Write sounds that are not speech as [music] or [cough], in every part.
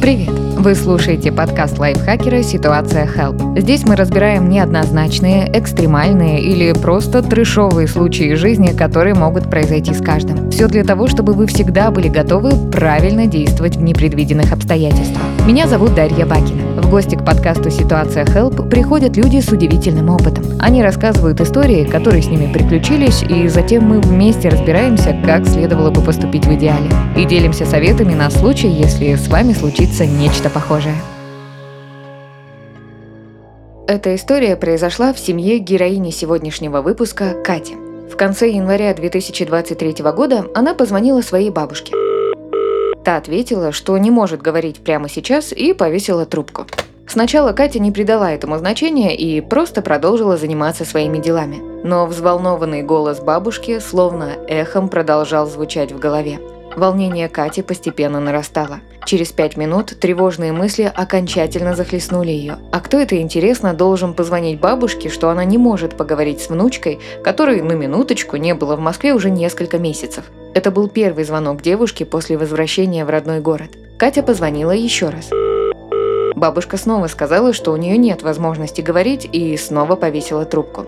Привет! Вы слушаете подкаст лайфхакера «Ситуация Help». Здесь мы разбираем неоднозначные, экстремальные или просто трешовые случаи жизни, которые могут произойти с каждым. Все для того, чтобы вы всегда были готовы правильно действовать в непредвиденных обстоятельствах. Меня зовут Дарья Бакина. В гости к подкасту «Ситуация Help» приходят люди с удивительным опытом. Они рассказывают истории, которые с ними приключились, и затем мы вместе разбираемся, как следовало бы поступить в идеале. И делимся советами на случай, если с вами случится нечто похожее. Эта история произошла в семье героини сегодняшнего выпуска Кати. В конце января 2023 года она позвонила своей бабушке. Та ответила, что не может говорить прямо сейчас и повесила трубку. Сначала Катя не придала этому значения и просто продолжила заниматься своими делами. Но взволнованный голос бабушки словно эхом продолжал звучать в голове. Волнение Кати постепенно нарастало. Через пять минут тревожные мысли окончательно захлестнули ее. А кто это, интересно, должен позвонить бабушке, что она не может поговорить с внучкой, которой, на минуточку, не было в Москве уже несколько месяцев? Это был первый звонок девушки после возвращения в родной город. Катя позвонила еще раз. Бабушка снова сказала, что у нее нет возможности говорить, и снова повесила трубку.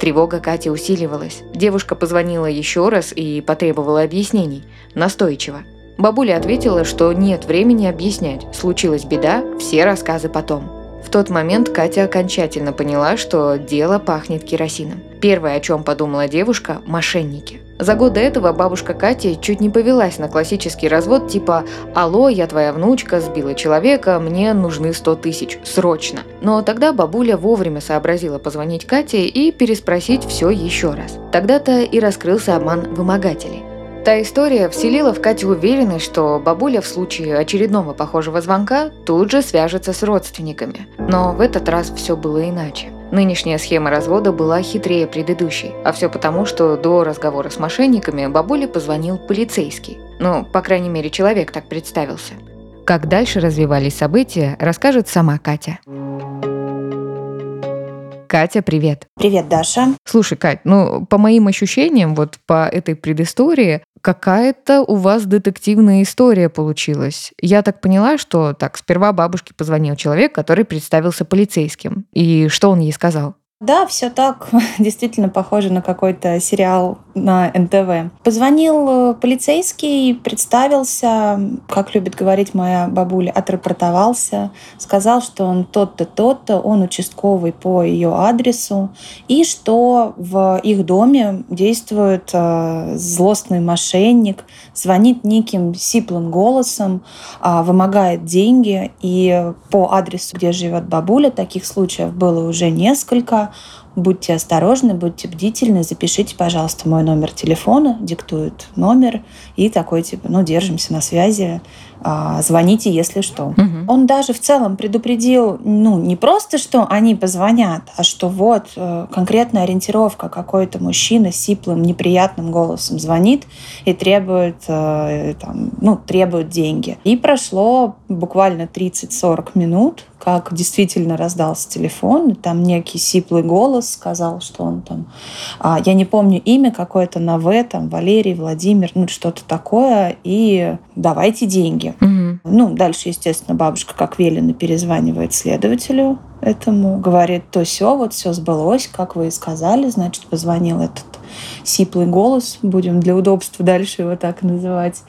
Тревога Кати усиливалась. Девушка позвонила еще раз и потребовала объяснений. Настойчиво. Бабуля ответила, что нет времени объяснять. Случилась беда, все рассказы потом. В тот момент Катя окончательно поняла, что дело пахнет керосином. Первое, о чем подумала девушка – мошенники. За год до этого бабушка Кати чуть не повелась на классический развод типа «Алло, я твоя внучка, сбила человека, мне нужны 100 тысяч, срочно». Но тогда бабуля вовремя сообразила позвонить Кате и переспросить все еще раз. Тогда-то и раскрылся обман вымогателей. Та история вселила в Катю уверенность, что бабуля в случае очередного похожего звонка тут же свяжется с родственниками. Но в этот раз все было иначе. Нынешняя схема развода была хитрее предыдущей, а все потому, что до разговора с мошенниками бабуле позвонил полицейский. Ну, по крайней мере, человек так представился. Как дальше развивались события, расскажет сама Катя. Катя, привет. Привет, Даша. Слушай, Кать, ну, по моим ощущениям, вот по этой предыстории, какая-то у вас детективная история получилась. Я так поняла, что так, сперва бабушке позвонил человек, который представился полицейским. И что он ей сказал? Да, все так. [laughs] Действительно похоже на какой-то сериал на НТВ. Позвонил э, полицейский, представился, как любит говорить моя бабуля, отрапортовался, сказал, что он тот-то, тот-то, он участковый по ее адресу, и что в их доме действует э, злостный мошенник, звонит неким сиплым голосом, э, вымогает деньги, и по адресу, где живет бабуля, таких случаев было уже несколько, Будьте осторожны, будьте бдительны, запишите, пожалуйста, мой номер телефона, диктует номер, и такой типа, ну, держимся на связи, звоните, если что. Угу. Он даже в целом предупредил, ну, не просто, что они позвонят, а что вот э, конкретная ориентировка, какой-то мужчина с сиплым, неприятным голосом звонит и требует, э, там, ну, требует деньги. И прошло буквально 30-40 минут, как действительно раздался телефон, там некий сиплый голос сказал, что он там, а, я не помню имя какое-то на В, там Валерий, Владимир, ну что-то такое, и давайте деньги. Угу. Ну, дальше, естественно, бабушка, как велено, перезванивает следователю этому, говорит, то все, вот все сбылось, как вы и сказали, значит, позвонил этот сиплый голос, будем для удобства дальше его так называть.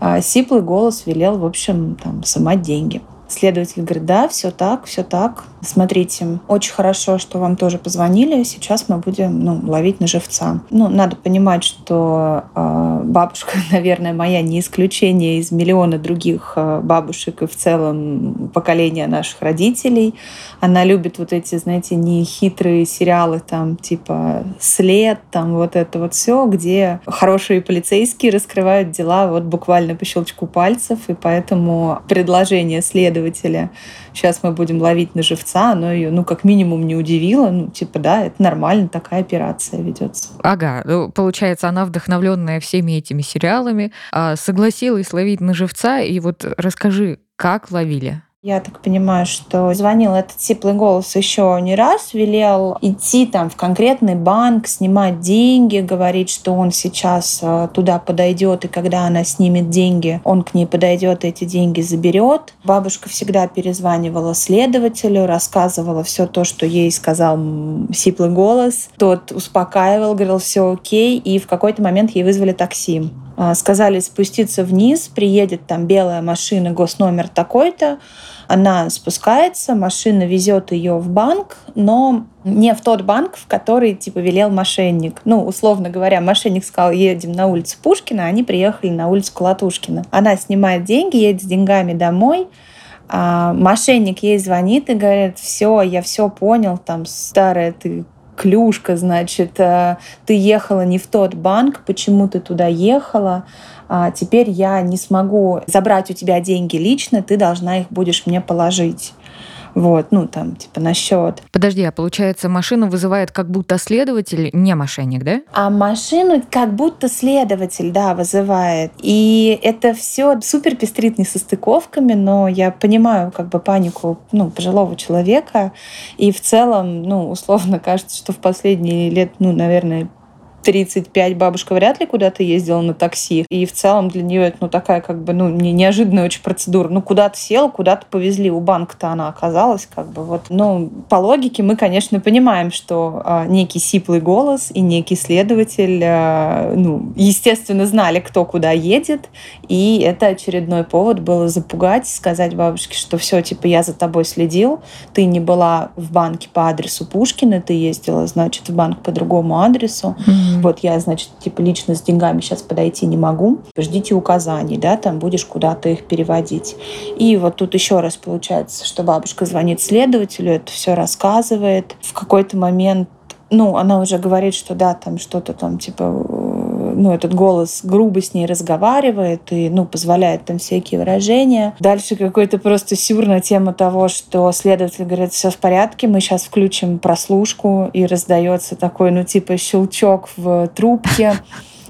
А сиплый голос велел, в общем, там, сымать деньги. Следователь говорит, да, все так, все так. Смотрите, очень хорошо, что вам тоже позвонили. Сейчас мы будем ну, ловить на живца. Ну, надо понимать, что э, бабушка, [laughs] наверное, моя не исключение из миллиона других э, бабушек и в целом поколения наших родителей. Она любит вот эти, знаете, нехитрые сериалы, там, типа «След», там вот это вот все, где хорошие полицейские раскрывают дела вот буквально по щелчку пальцев, и поэтому предложение следователя следователя. Сейчас мы будем ловить на живца, оно ее, ну, как минимум, не удивило. Ну, типа, да, это нормально, такая операция ведется. Ага, ну, получается, она вдохновленная всеми этими сериалами, а, согласилась ловить на живца. И вот расскажи, как ловили? Я так понимаю, что звонил этот сиплый голос еще не раз, велел идти там в конкретный банк, снимать деньги, говорить, что он сейчас э, туда подойдет, и когда она снимет деньги, он к ней подойдет и эти деньги заберет. Бабушка всегда перезванивала следователю, рассказывала все то, что ей сказал сиплый голос. Тот успокаивал, говорил, все окей, и в какой-то момент ей вызвали такси. А, сказали спуститься вниз, приедет там белая машина, госномер такой-то. Она спускается, машина везет ее в банк, но не в тот банк, в который типа велел мошенник. Ну, условно говоря, мошенник сказал, едем на улицу Пушкина, они приехали на улицу Колотушкина. Она снимает деньги, едет с деньгами домой, а мошенник ей звонит и говорит, все, я все понял, там, старая ты клюшка, значит, э, ты ехала не в тот банк, почему ты туда ехала, а теперь я не смогу забрать у тебя деньги лично, ты должна их будешь мне положить. Вот, ну там, типа, на счет. Подожди, а получается, машину вызывает как будто следователь, не мошенник, да? А машину как будто следователь, да, вызывает. И это все супер пестрит не со стыковками, но я понимаю как бы панику, ну, пожилого человека. И в целом, ну, условно кажется, что в последние лет, ну, наверное, 35 бабушка вряд ли куда-то ездила на такси. И в целом для нее это ну, такая как бы ну, не, неожиданная очень процедура. Ну, куда-то сел, куда-то повезли. У банка-то она оказалась как бы вот. Ну, по логике мы, конечно, понимаем, что а, некий сиплый голос и некий следователь, а, ну, естественно, знали, кто куда едет. И это очередной повод было запугать, сказать бабушке, что все, типа, я за тобой следил, ты не была в банке по адресу Пушкина, ты ездила, значит, в банк по другому адресу. Mm-hmm Mm-hmm. Вот я, значит, типа лично с деньгами сейчас подойти не могу. Ждите указаний, да, там будешь куда-то их переводить. И вот тут еще раз получается, что бабушка звонит следователю, это все рассказывает. В какой-то момент ну, она уже говорит, что да, там что-то там, типа, ну, этот голос грубо с ней разговаривает и, ну, позволяет там всякие выражения. Дальше какой-то просто сюр на тему того, что следователь говорит, все в порядке, мы сейчас включим прослушку, и раздается такой, ну, типа, щелчок в трубке.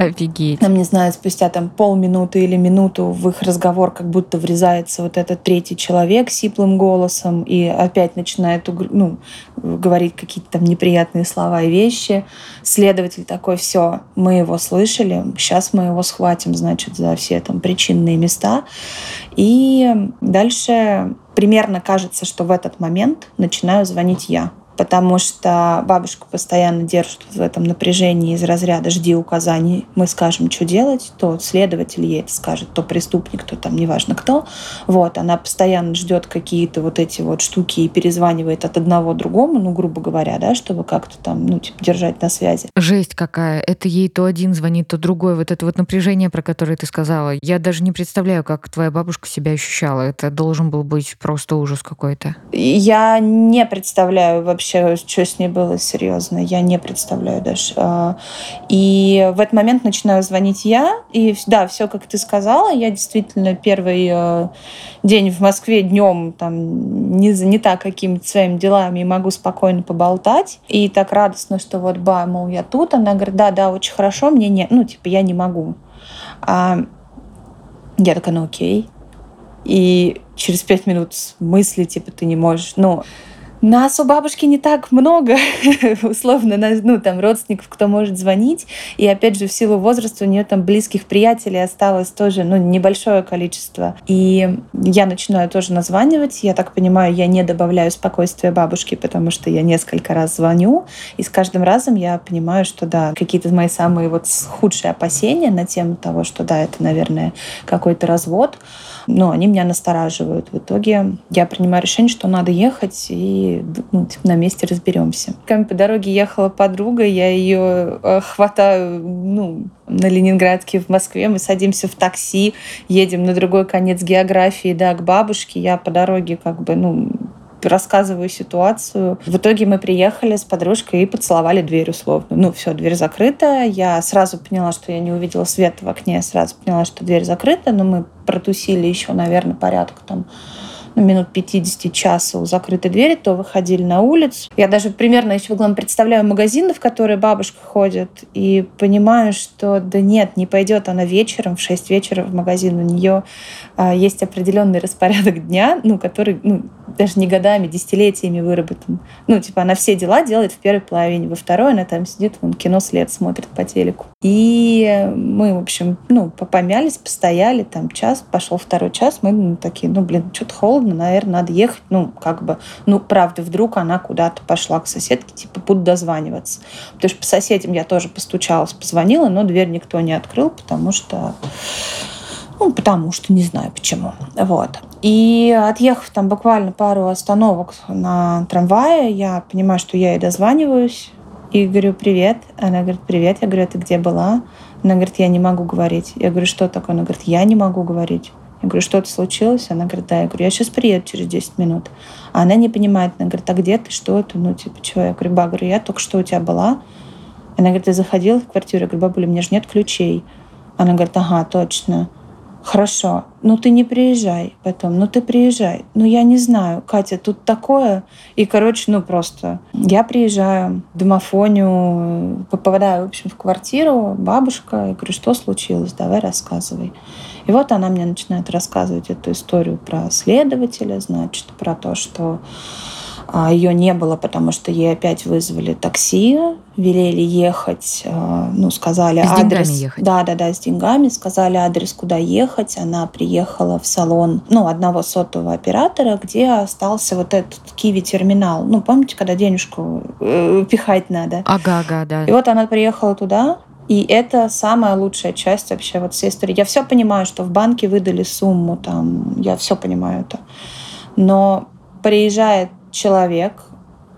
Офигеть. Там, не знаю, спустя там полминуты или минуту в их разговор как будто врезается вот этот третий человек сиплым голосом и опять начинает ну, говорить какие-то там неприятные слова и вещи. Следователь такой, все, мы его слышали, сейчас мы его схватим, значит, за все там причинные места. И дальше примерно кажется, что в этот момент начинаю звонить я потому что бабушка постоянно держит в этом напряжении из разряда «жди указаний, мы скажем, что делать», то следователь ей это скажет, то преступник, то там неважно кто. Вот, она постоянно ждет какие-то вот эти вот штуки и перезванивает от одного другому, ну, грубо говоря, да, чтобы как-то там, ну, типа, держать на связи. Жесть какая. Это ей то один звонит, то другой. Вот это вот напряжение, про которое ты сказала. Я даже не представляю, как твоя бабушка себя ощущала. Это должен был быть просто ужас какой-то. Я не представляю вообще вообще, что с ней было серьезно, я не представляю даже. А, и в этот момент начинаю звонить я, и да, все, как ты сказала, я действительно первый э, день в Москве днем там не занята какими-то своими делами и могу спокойно поболтать. И так радостно, что вот, ба, мол, я тут. Она говорит, да, да, очень хорошо, мне не, ну, типа, я не могу. А я такая, ну, окей. И через пять минут мысли, типа, ты не можешь. Ну, нас у бабушки не так много, [laughs] условно, ну, там, родственников, кто может звонить. И, опять же, в силу возраста у нее там близких приятелей осталось тоже, ну, небольшое количество. И я начинаю тоже названивать. Я так понимаю, я не добавляю спокойствия бабушки, потому что я несколько раз звоню. И с каждым разом я понимаю, что, да, какие-то мои самые вот худшие опасения на тему того, что, да, это, наверное, какой-то развод, но они меня настораживают. В итоге я принимаю решение, что надо ехать и ну, типа, на месте разберемся. Ко по дороге ехала подруга, я ее э, хватаю ну, на Ленинградке в Москве, мы садимся в такси, едем на другой конец географии, да, к бабушке. Я по дороге как бы, ну, рассказываю ситуацию. В итоге мы приехали с подружкой и поцеловали дверь условно. Ну, все, дверь закрыта. Я сразу поняла, что я не увидела света в окне, сразу поняла, что дверь закрыта, но мы протусили еще, наверное, порядка там ну, минут 50 часа у закрытой двери, то выходили на улицу. Я даже примерно еще в углом представляю магазины, в которые бабушка ходит, и понимаю, что да нет, не пойдет она вечером, в 6 вечера в магазин. У нее а, есть определенный распорядок дня, ну, который ну, даже не годами, десятилетиями выработан. Ну, типа она все дела делает в первой половине, во второй она там сидит, вон кино след смотрит по телеку. И мы, в общем, ну, помялись, постояли, там час, пошел второй час, мы ну, такие, ну, блин, что-то холодно, наверное, надо ехать. Ну, как бы, ну, правда, вдруг она куда-то пошла к соседке, типа, буду дозваниваться. Потому что по соседям я тоже постучалась, позвонила, но дверь никто не открыл, потому что ну, потому что не знаю почему. Вот. И отъехав там буквально пару остановок на трамвае, я понимаю, что я ей дозваниваюсь. И говорю, привет. Она говорит, привет. Я говорю, ты где была? Она говорит, я не могу говорить. Я говорю, что такое? Она говорит, я не могу говорить. Я говорю, что-то случилось? Она говорит, да. Я говорю, я сейчас приеду через 10 минут. А она не понимает. Она говорит, а где ты, что это? Ну, типа, чего? Я говорю, ба, говорю, я только что у тебя была. Она говорит, ты заходила в квартиру? Я говорю, бабуля, у меня же нет ключей. Она говорит, ага, точно. Хорошо, ну ты не приезжай потом, ну ты приезжай. Ну я не знаю, Катя, тут такое. И, короче, ну просто я приезжаю, домофоню, попадаю, в общем, в квартиру, бабушка, я говорю, что случилось, давай рассказывай. И вот она мне начинает рассказывать эту историю про следователя, значит, про то, что а, Ее не было, потому что ей опять вызвали такси, велели ехать, а, ну, сказали с адрес. ехать. Да, да, да, с деньгами. Сказали адрес, куда ехать. Она приехала в салон, ну, одного сотового оператора, где остался вот этот киви-терминал. Ну, помните, когда денежку э, пихать надо? Ага, ага, да. И вот она приехала туда, и это самая лучшая часть вообще вот всей истории. Я все понимаю, что в банке выдали сумму, там, я все понимаю это. Но приезжает человек,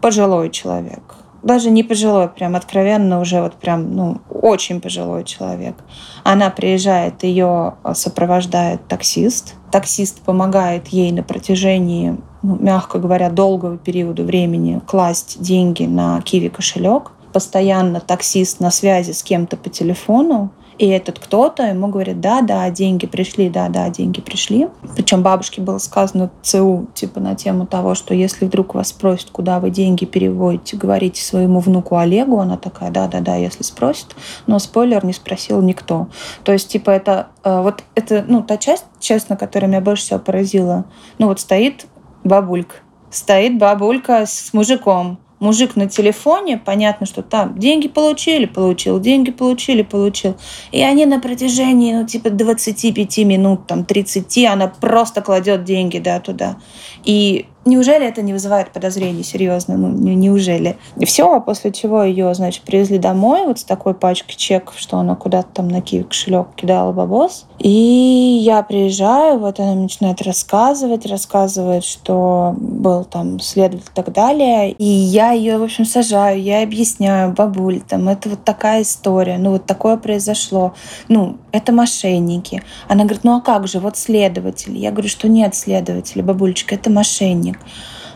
пожилой человек, даже не пожилой, прям откровенно уже вот прям, ну, очень пожилой человек. Она приезжает, ее сопровождает таксист. Таксист помогает ей на протяжении, ну, мягко говоря, долгого периода времени класть деньги на киви кошелек. Постоянно таксист на связи с кем-то по телефону. И этот кто-то ему говорит, да, да, деньги пришли, да, да, деньги пришли. Причем бабушке было сказано ЦУ, типа на тему того, что если вдруг вас спросят, куда вы деньги переводите, говорите своему внуку Олегу, она такая, да, да, да, если спросит. Но спойлер, не спросил никто. То есть, типа, это э, вот это, ну, та часть, честно, которая меня больше всего поразила. Ну, вот стоит бабулька, стоит бабулька с мужиком, мужик на телефоне, понятно, что там деньги получили, получил, деньги получили, получил. И они на протяжении, ну, типа 25 минут, там, 30, она просто кладет деньги, да, туда. И Неужели это не вызывает подозрений, серьезно? Ну, неужели? И все, после чего ее, значит, привезли домой вот с такой пачкой чеков, что она куда-то там на киви кошелек кидала бабос. И я приезжаю, вот она начинает рассказывать, рассказывает, что был там следователь и так далее. И я ее, в общем, сажаю, я объясняю, бабуль, там, это вот такая история, ну, вот такое произошло. Ну, это мошенники. Она говорит, ну а как же, вот следователь. Я говорю, что нет следователя, бабулечка, это мошенник.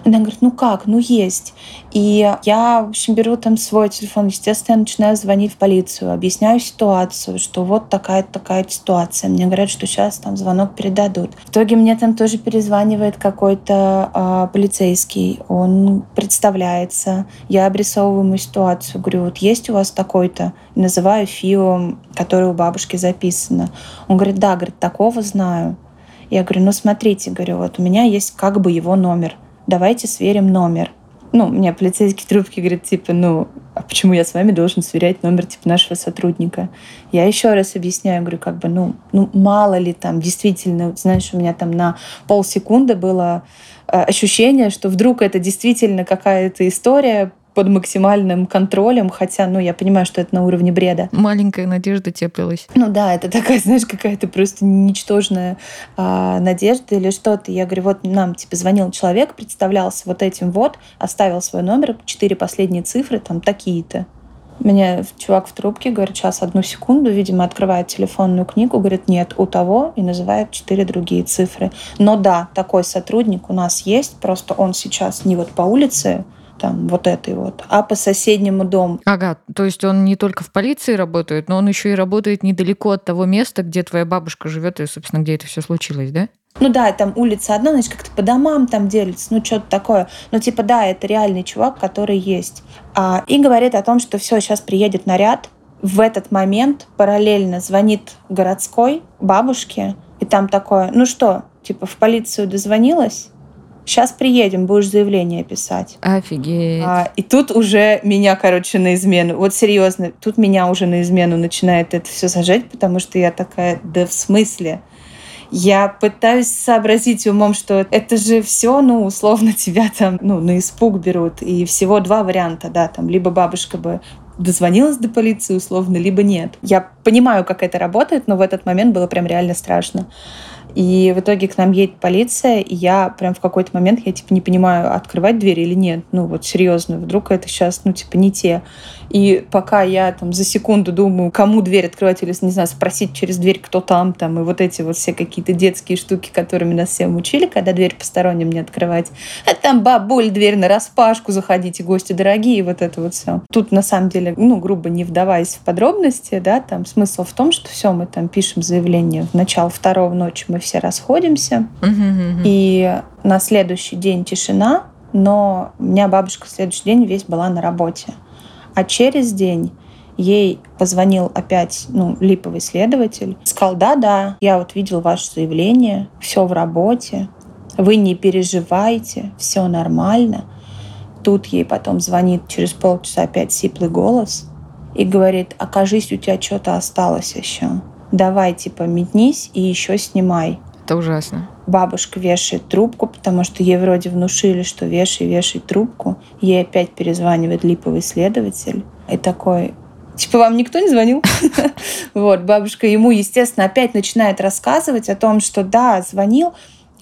Она говорит, ну как, ну есть. И я, в общем, беру там свой телефон, естественно, я начинаю звонить в полицию, объясняю ситуацию, что вот такая-то такая ситуация. Мне говорят, что сейчас там звонок передадут. В итоге мне там тоже перезванивает какой-то а, полицейский, он представляется, я обрисовываю ему ситуацию, говорю, вот есть у вас такой-то, называю ФИО, который у бабушки записано. Он говорит, да, говорит, такого знаю. Я говорю, ну смотрите, говорю, вот у меня есть как бы его номер давайте сверим номер. Ну, мне полицейский трубки говорит, типа, ну, а почему я с вами должен сверять номер, типа, нашего сотрудника? Я еще раз объясняю, говорю, как бы, ну, ну мало ли там, действительно, знаешь, у меня там на полсекунды было э, ощущение, что вдруг это действительно какая-то история под максимальным контролем, хотя, ну, я понимаю, что это на уровне бреда. Маленькая надежда теплилась. Ну да, это такая, [laughs] знаешь, какая-то просто ничтожная а, надежда или что-то. Я говорю, вот нам, типа, звонил человек, представлялся вот этим вот, оставил свой номер, четыре последние цифры, там, такие-то. Мне чувак в трубке говорит, сейчас одну секунду, видимо, открывает телефонную книгу, говорит, нет, у того, и называет четыре другие цифры. Но да, такой сотрудник у нас есть, просто он сейчас не вот по улице там вот этой вот, а по соседнему дому. Ага, то есть он не только в полиции работает, но он еще и работает недалеко от того места, где твоя бабушка живет и, собственно, где это все случилось, да? Ну да, там улица одна, значит, как-то по домам там делится, ну что-то такое. Но типа да, это реальный чувак, который есть. А, и говорит о том, что все, сейчас приедет наряд. В этот момент параллельно звонит городской бабушке, и там такое, ну что, типа в полицию дозвонилась? Сейчас приедем, будешь заявление писать. Офигеть. А, и тут уже меня, короче, на измену. Вот серьезно, тут меня уже на измену начинает это все сажать, потому что я такая, да в смысле? Я пытаюсь сообразить умом, что это же все, ну, условно, [laughs] тебя там, ну, на испуг берут. И всего два варианта, да, там, либо бабушка бы дозвонилась до полиции условно, либо нет. Я понимаю, как это работает, но в этот момент было прям реально страшно. И в итоге к нам едет полиция, и я прям в какой-то момент, я типа не понимаю, открывать дверь или нет. Ну вот серьезно, вдруг это сейчас, ну типа не те. И пока я там за секунду думаю, кому дверь открывать или, не знаю, спросить через дверь, кто там, там, и вот эти вот все какие-то детские штуки, которыми нас всем учили, когда дверь посторонним не открывать. А там бабуль, дверь на распашку, заходите, гости дорогие, вот это вот все. Тут на самом деле, ну, грубо не вдаваясь в подробности, да, там смысл в том, что все, мы там пишем заявление в начало второго ночи, мы все расходимся, и на следующий день тишина, но у меня бабушка в следующий день весь была на работе. А через день ей позвонил опять ну, липовый следователь. Сказал, да-да, я вот видел ваше заявление, все в работе, вы не переживайте, все нормально. Тут ей потом звонит через полчаса опять сиплый голос и говорит, окажись, у тебя что-то осталось еще. Давай, типа, метнись и еще снимай. Это ужасно. Бабушка вешает трубку, потому что ей вроде внушили, что вешай, вешай трубку. Ей опять перезванивает липовый следователь. И такой, Типа, вам никто не звонил? [laughs] Вот, бабушка ему, естественно, опять начинает рассказывать о том, что да, звонил,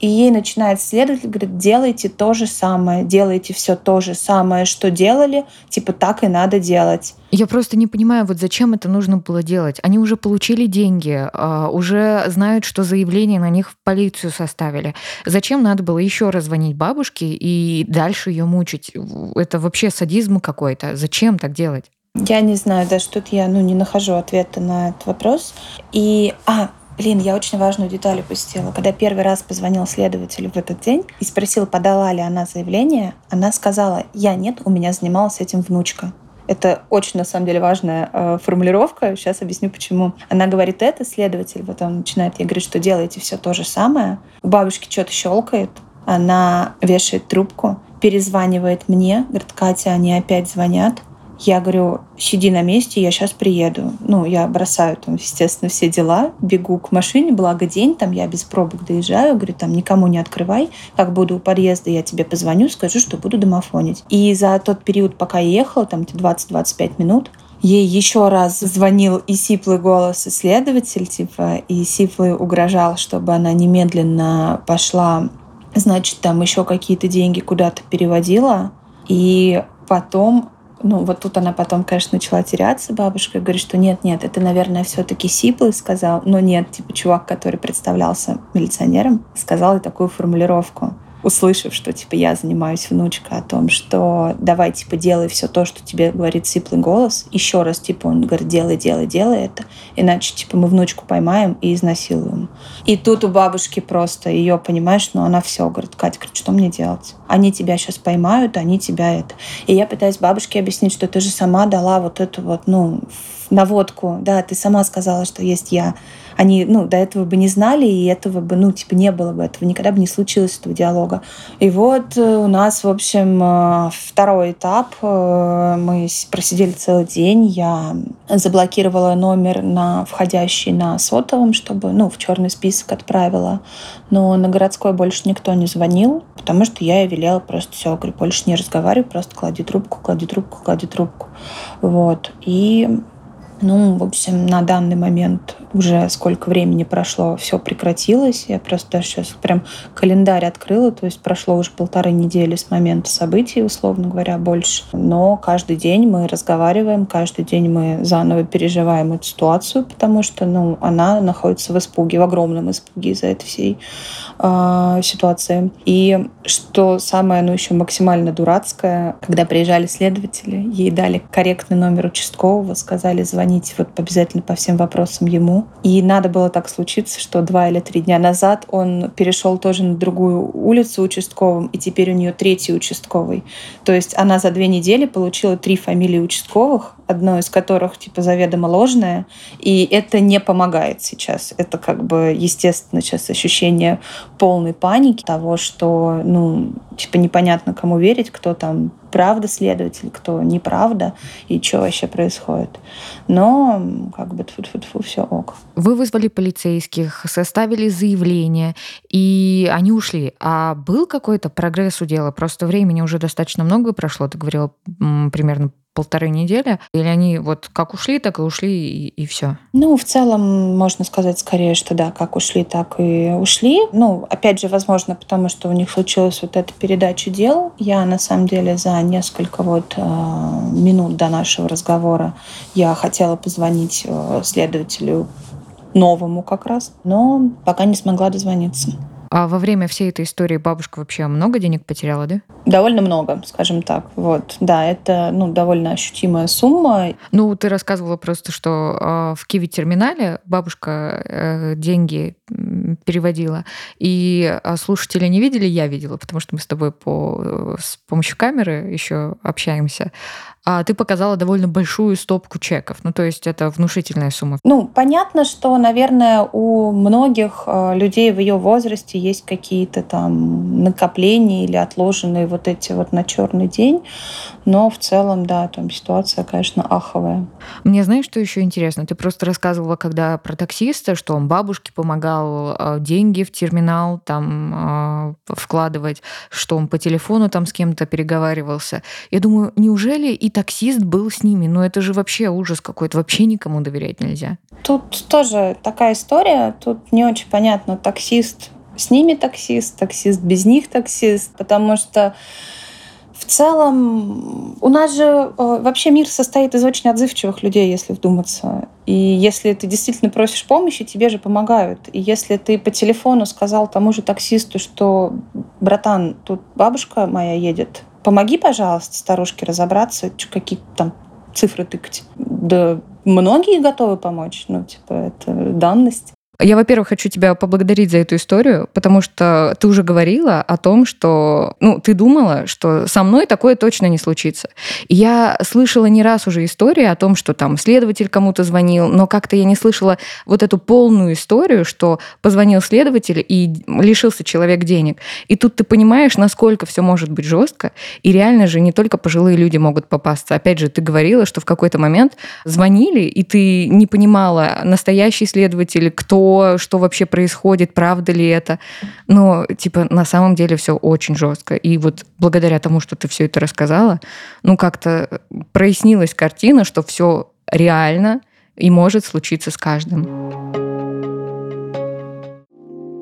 и ей начинает следователь, говорит, делайте то же самое, делайте все то же самое, что делали, типа так и надо делать. Я просто не понимаю, вот зачем это нужно было делать. Они уже получили деньги, а, уже знают, что заявление на них в полицию составили. Зачем надо было еще раз звонить бабушке и дальше ее мучить? Это вообще садизм какой-то. Зачем так делать? Я не знаю, даже тут я ну, не нахожу ответа на этот вопрос. И, а, Блин, я очень важную деталь упустила. Когда первый раз позвонил следователю в этот день и спросил, подала ли она заявление, она сказала, я нет, у меня занималась этим внучка. Это очень, на самом деле, важная э, формулировка. Сейчас объясню, почему. Она говорит это, следователь, вот он начинает ей говорить, что делаете все то же самое. У бабушки что-то щелкает, она вешает трубку, перезванивает мне, говорит, Катя, они опять звонят. Я говорю, сиди на месте, я сейчас приеду. Ну, я бросаю там, естественно, все дела, бегу к машине, благо день, там я без пробок доезжаю, говорю, там никому не открывай, как буду у подъезда, я тебе позвоню, скажу, что буду домофонить. И за тот период, пока я ехала, там 20-25 минут, ей еще раз звонил и сиплый голос исследователь, типа, и сиплый угрожал, чтобы она немедленно пошла, значит, там еще какие-то деньги куда-то переводила. И потом ну, вот тут она потом, конечно, начала теряться, бабушка, говорит, что нет-нет, это, наверное, все таки Сиплый сказал, но нет, типа, чувак, который представлялся милиционером, сказал такую формулировку услышав, что типа я занимаюсь внучка, о том, что давай типа делай все то, что тебе говорит сиплый голос, еще раз типа он говорит делай, делай, делай это, иначе типа мы внучку поймаем и изнасилуем. И тут у бабушки просто ее понимаешь, но она все говорит, Катя, говорит, что мне делать? Они тебя сейчас поймают, они тебя это. И я пытаюсь бабушке объяснить, что ты же сама дала вот эту вот, ну, наводку, да, ты сама сказала, что есть я они, ну, до этого бы не знали, и этого бы, ну, типа, не было бы этого, никогда бы не случилось этого диалога. И вот э, у нас, в общем, э, второй этап. Э, мы просидели целый день. Я заблокировала номер на входящий на сотовом, чтобы, ну, в черный список отправила. Но на городской больше никто не звонил, потому что я ей велела просто все, говорю, больше не разговаривай, просто клади трубку, клади трубку, клади трубку. Вот. И Ну, в общем, на данный момент уже сколько времени прошло, все прекратилось. Я просто сейчас прям календарь открыла, то есть прошло уже полторы недели с момента событий, условно говоря, больше. Но каждый день мы разговариваем, каждый день мы заново переживаем эту ситуацию, потому что, ну, она находится в испуге, в огромном испуге из-за этой всей э, ситуации. И что самое, ну, еще максимально дурацкое, когда приезжали следователи, ей дали корректный номер участкового, сказали звонить вот обязательно по всем вопросам ему. И надо было так случиться, что два или три дня назад он перешел тоже на другую улицу участковым, и теперь у нее третий участковый. То есть она за две недели получила три фамилии участковых, одно из которых типа заведомо ложное, и это не помогает сейчас. Это как бы, естественно, сейчас ощущение полной паники того, что, ну, типа непонятно, кому верить, кто там правда следователь, кто неправда, и что вообще происходит. Но как бы тьфу-тьфу-тьфу, все ок. Вы вызвали полицейских, составили заявление, и они ушли. А был какой-то прогресс у дела? Просто времени уже достаточно много прошло, ты говорила примерно полторы недели? Или они вот как ушли, так и ушли, и, и все? Ну, в целом, можно сказать скорее, что да, как ушли, так и ушли. Ну, опять же, возможно, потому что у них случилась вот эта передача дел. Я, на самом деле, за несколько вот э, минут до нашего разговора я хотела позвонить э, следователю новому как раз, но пока не смогла дозвониться. А во время всей этой истории бабушка вообще много денег потеряла, да? Довольно много, скажем так. Вот, да, это ну, довольно ощутимая сумма. Ну, ты рассказывала просто, что э, в Киви-терминале бабушка э, деньги переводила. И а, слушатели не видели, я видела, потому что мы с тобой по, э, с помощью камеры еще общаемся а ты показала довольно большую стопку чеков. Ну, то есть это внушительная сумма. Ну, понятно, что, наверное, у многих э, людей в ее возрасте есть какие-то там накопления или отложенные вот эти вот на черный день. Но в целом, да, там ситуация, конечно, аховая. Мне знаешь, что еще интересно? Ты просто рассказывала, когда про таксиста, что он бабушке помогал э, деньги в терминал там э, вкладывать, что он по телефону там с кем-то переговаривался. Я думаю, неужели и таксист был с ними. Ну это же вообще ужас какой-то. Вообще никому доверять нельзя. Тут тоже такая история. Тут не очень понятно, таксист с ними таксист, таксист без них таксист. Потому что в целом у нас же э, вообще мир состоит из очень отзывчивых людей, если вдуматься. И если ты действительно просишь помощи, тебе же помогают. И если ты по телефону сказал тому же таксисту, что, братан, тут бабушка моя едет, помоги, пожалуйста, старушке разобраться, какие там цифры тыкать. Да многие готовы помочь, ну, типа, это данность. Я, во-первых, хочу тебя поблагодарить за эту историю, потому что ты уже говорила о том, что, ну, ты думала, что со мной такое точно не случится. И я слышала не раз уже истории о том, что там следователь кому-то звонил, но как-то я не слышала вот эту полную историю, что позвонил следователь и лишился человек денег. И тут ты понимаешь, насколько все может быть жестко, и реально же не только пожилые люди могут попасться. Опять же, ты говорила, что в какой-то момент звонили, и ты не понимала, настоящий следователь, кто что вообще происходит, правда ли это. Но, типа, на самом деле все очень жестко. И вот благодаря тому, что ты все это рассказала, ну, как-то прояснилась картина, что все реально и может случиться с каждым.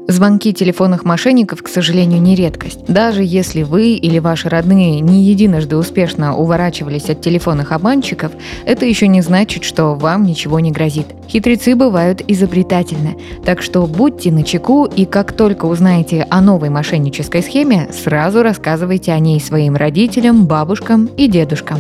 Звонки телефонных мошенников, к сожалению, не редкость. Даже если вы или ваши родные не единожды успешно уворачивались от телефонных обманщиков, это еще не значит, что вам ничего не грозит. Хитрецы бывают изобретательны, так что будьте начеку и как только узнаете о новой мошеннической схеме, сразу рассказывайте о ней своим родителям, бабушкам и дедушкам.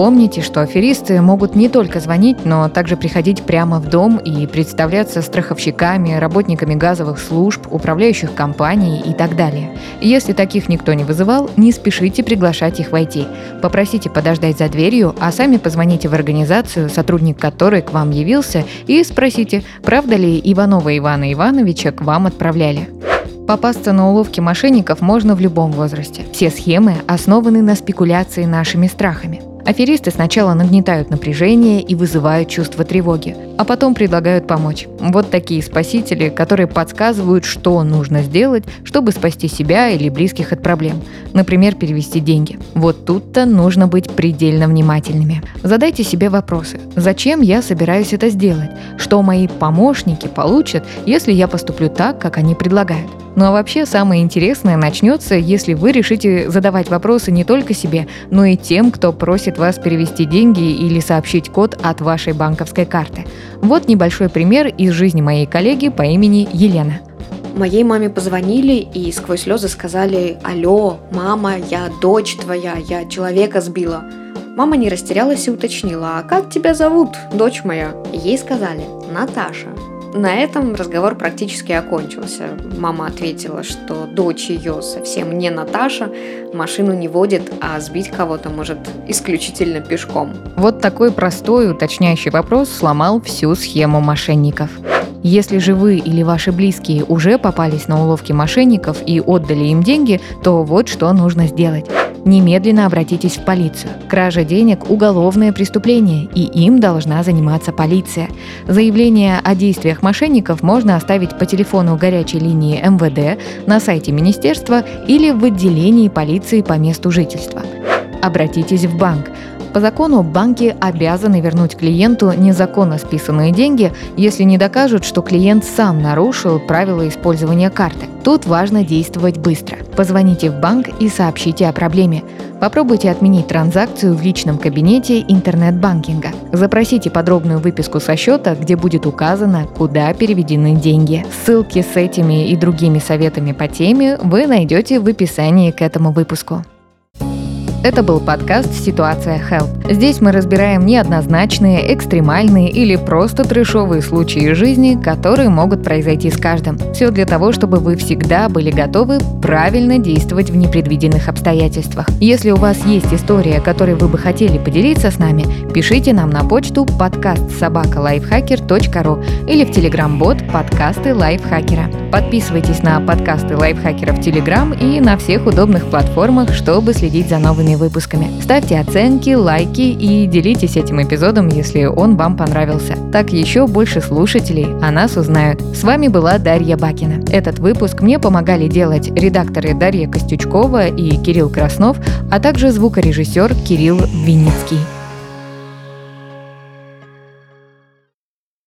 Помните, что аферисты могут не только звонить, но также приходить прямо в дом и представляться страховщиками, работниками газовых служб, управляющих компаний и так далее. Если таких никто не вызывал, не спешите приглашать их войти. Попросите подождать за дверью, а сами позвоните в организацию, сотрудник которой к вам явился, и спросите, правда ли Иванова Ивана Ивановича к вам отправляли. Попасться на уловки мошенников можно в любом возрасте. Все схемы основаны на спекуляции нашими страхами. Аферисты сначала нагнетают напряжение и вызывают чувство тревоги, а потом предлагают помочь. Вот такие спасители, которые подсказывают, что нужно сделать, чтобы спасти себя или близких от проблем. Например, перевести деньги. Вот тут-то нужно быть предельно внимательными. Задайте себе вопросы. Зачем я собираюсь это сделать? Что мои помощники получат, если я поступлю так, как они предлагают? Ну а вообще самое интересное начнется, если вы решите задавать вопросы не только себе, но и тем, кто просит вас перевести деньги или сообщить код от вашей банковской карты. Вот небольшой пример из жизни моей коллеги по имени Елена. Моей маме позвонили и сквозь слезы сказали «Алло, мама, я дочь твоя, я человека сбила». Мама не растерялась и уточнила «А как тебя зовут, дочь моя?» Ей сказали «Наташа». На этом разговор практически окончился. Мама ответила, что дочь ее совсем не Наташа, машину не водит, а сбить кого-то может исключительно пешком. Вот такой простой уточняющий вопрос сломал всю схему мошенников. Если же вы или ваши близкие уже попались на уловки мошенников и отдали им деньги, то вот что нужно сделать. Немедленно обратитесь в полицию. Кража денег – уголовное преступление, и им должна заниматься полиция. Заявление о действиях мошенников можно оставить по телефону горячей линии МВД, на сайте министерства или в отделении полиции по месту жительства. Обратитесь в банк. По закону банки обязаны вернуть клиенту незаконно списанные деньги, если не докажут, что клиент сам нарушил правила использования карты. Тут важно действовать быстро. Позвоните в банк и сообщите о проблеме. Попробуйте отменить транзакцию в личном кабинете интернет-банкинга. Запросите подробную выписку со счета, где будет указано, куда переведены деньги. Ссылки с этими и другими советами по теме вы найдете в описании к этому выпуску. Это был подкаст «Ситуация Help». Здесь мы разбираем неоднозначные, экстремальные или просто трешовые случаи жизни, которые могут произойти с каждым. Все для того, чтобы вы всегда были готовы правильно действовать в непредвиденных обстоятельствах. Если у вас есть история, которой вы бы хотели поделиться с нами, пишите нам на почту подкаст собакалайфхакер.ру или в телеграм-бот подкасты лайфхакера. Подписывайтесь на подкасты лайфхакера в Телеграм и на всех удобных платформах, чтобы следить за новыми новыми выпусками. Ставьте оценки, лайки и делитесь этим эпизодом, если он вам понравился. Так еще больше слушателей о нас узнают. С вами была Дарья Бакина. Этот выпуск мне помогали делать редакторы Дарья Костючкова и Кирилл Краснов, а также звукорежиссер Кирилл Винницкий.